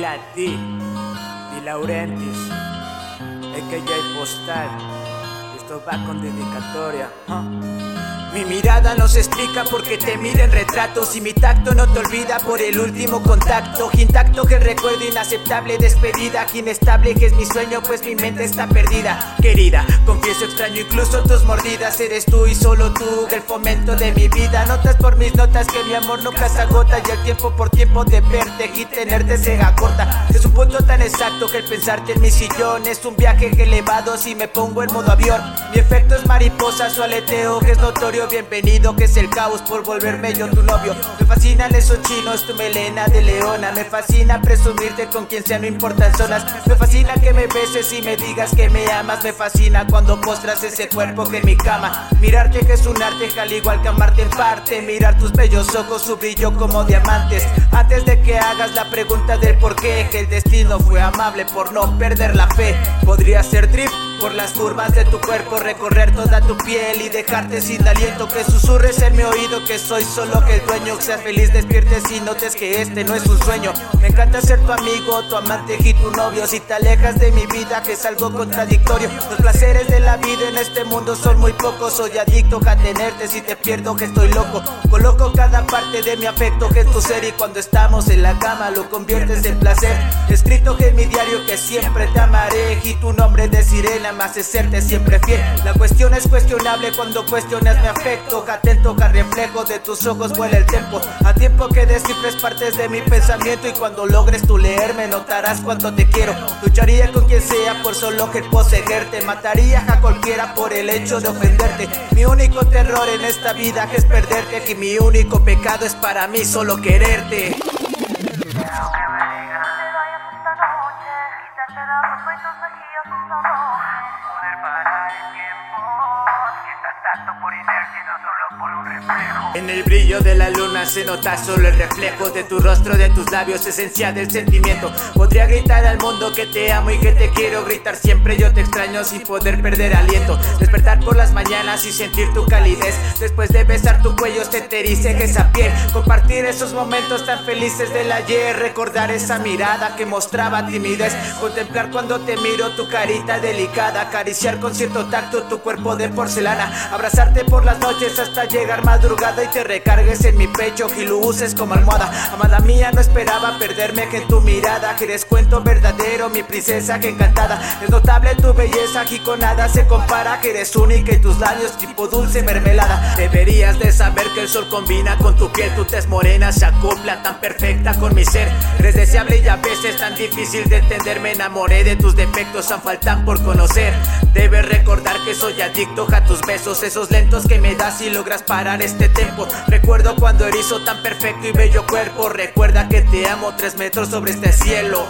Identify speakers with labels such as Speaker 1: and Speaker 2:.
Speaker 1: D, Di Laurentiis, AKJ Postal. Esto va con dedicatoria. Mi mirada no se explica porque te miren retratos y mi tacto no te olvida por el último contacto. Intacto que recuerdo inaceptable despedida, inestable que es mi sueño pues mi mente está perdida. Querida, confieso extraño incluso tus mordidas, eres tú y solo tú el fomento de mi vida. Notas por mis notas que mi amor nunca se agota y el tiempo por tiempo de verte y tenerte se acorta. Es un punto tan exacto que el pensarte en mi sillón es un viaje elevado si me pongo en modo avión. Mi efecto es mariposa, su aleteo que es notorio. Bienvenido que es el caos por volverme yo tu novio. Me fascinan esos chinos, tu melena de leona. Me fascina presumirte con quien sea, no importan zonas. Me fascina que me beses y me digas que me amas. Me fascina cuando postras ese cuerpo que en mi cama. Mirarte que es un arte, al igual que amarte en parte. Mirar tus bellos ojos, su brillo como diamantes. Antes de que hagas la pregunta del por qué Que el destino fue amable por no perder la fe. Podría ser trip por las curvas de tu cuerpo, recorrer toda tu piel y dejarte sin aliento. Que susurres en mi oído que soy solo que el dueño. Seas feliz, despiertes y notes que este no es un sueño. Me encanta ser tu amigo, tu amante y tu novio. Si te alejas de mi vida, que es algo contradictorio. Los placeres de la vida en este mundo son muy pocos. Soy adicto a tenerte, si te pierdo que estoy loco. Coloco cada parte de mi afecto que es tu ser y cuando estamos en la cama lo conviertes en placer. Escrito que en mi diario que siempre te amaré y tu nombre de sirena serte siempre fiel. La cuestión es cuestionable cuando cuestionas mi afecto. Atento que reflejo de tus ojos vuela el tiempo. A tiempo que descifres partes de mi pensamiento y cuando logres tú leerme notarás cuánto te quiero. Lucharía con quien sea por solo que poseerte. Mataría a cualquiera por el hecho de ofenderte. Mi único terror en esta vida es perderte. Y mi único pecado es para mí solo quererte. En el brillo de la luna se nota solo el reflejo de tu rostro, de tus labios, esencia del sentimiento. Podría gritar al mundo que te amo y que te quiero, gritar siempre yo te extraño sin poder perder aliento. Despertar por las mañanas y sentir tu calidez. Después de besar tu cuello, te erice esa piel. Compartir esos momentos tan felices del ayer, recordar esa mirada que mostraba timidez. Contemplar cuando te miro tu carita delicada, acariciar con cierto tacto tu cuerpo de porcelana, abrazarte por las noches hasta llegar madrugada y te recargues en mi pecho y lo uses como almohada. Amada mía, no esperaba perderme que en tu mirada, que eres cuento verdadero, mi princesa que encantada. Es notable tu belleza y con nada se compara, que eres única y tus labios tipo dulce mermelada. Deberías de saber que el sol combina con tu piel, tu tez morena se acopla tan perfecta con mi ser. Eres deseable y a veces tan difícil de entender, me enamoré de tus defectos, aún faltan por conocer. Debes recordar que soy adicto a tus besos, esos lentos que me das y logras parar este tiempo. Recuerdo cuando erizo tan perfecto y bello cuerpo. Recuerda que te amo tres metros sobre este cielo.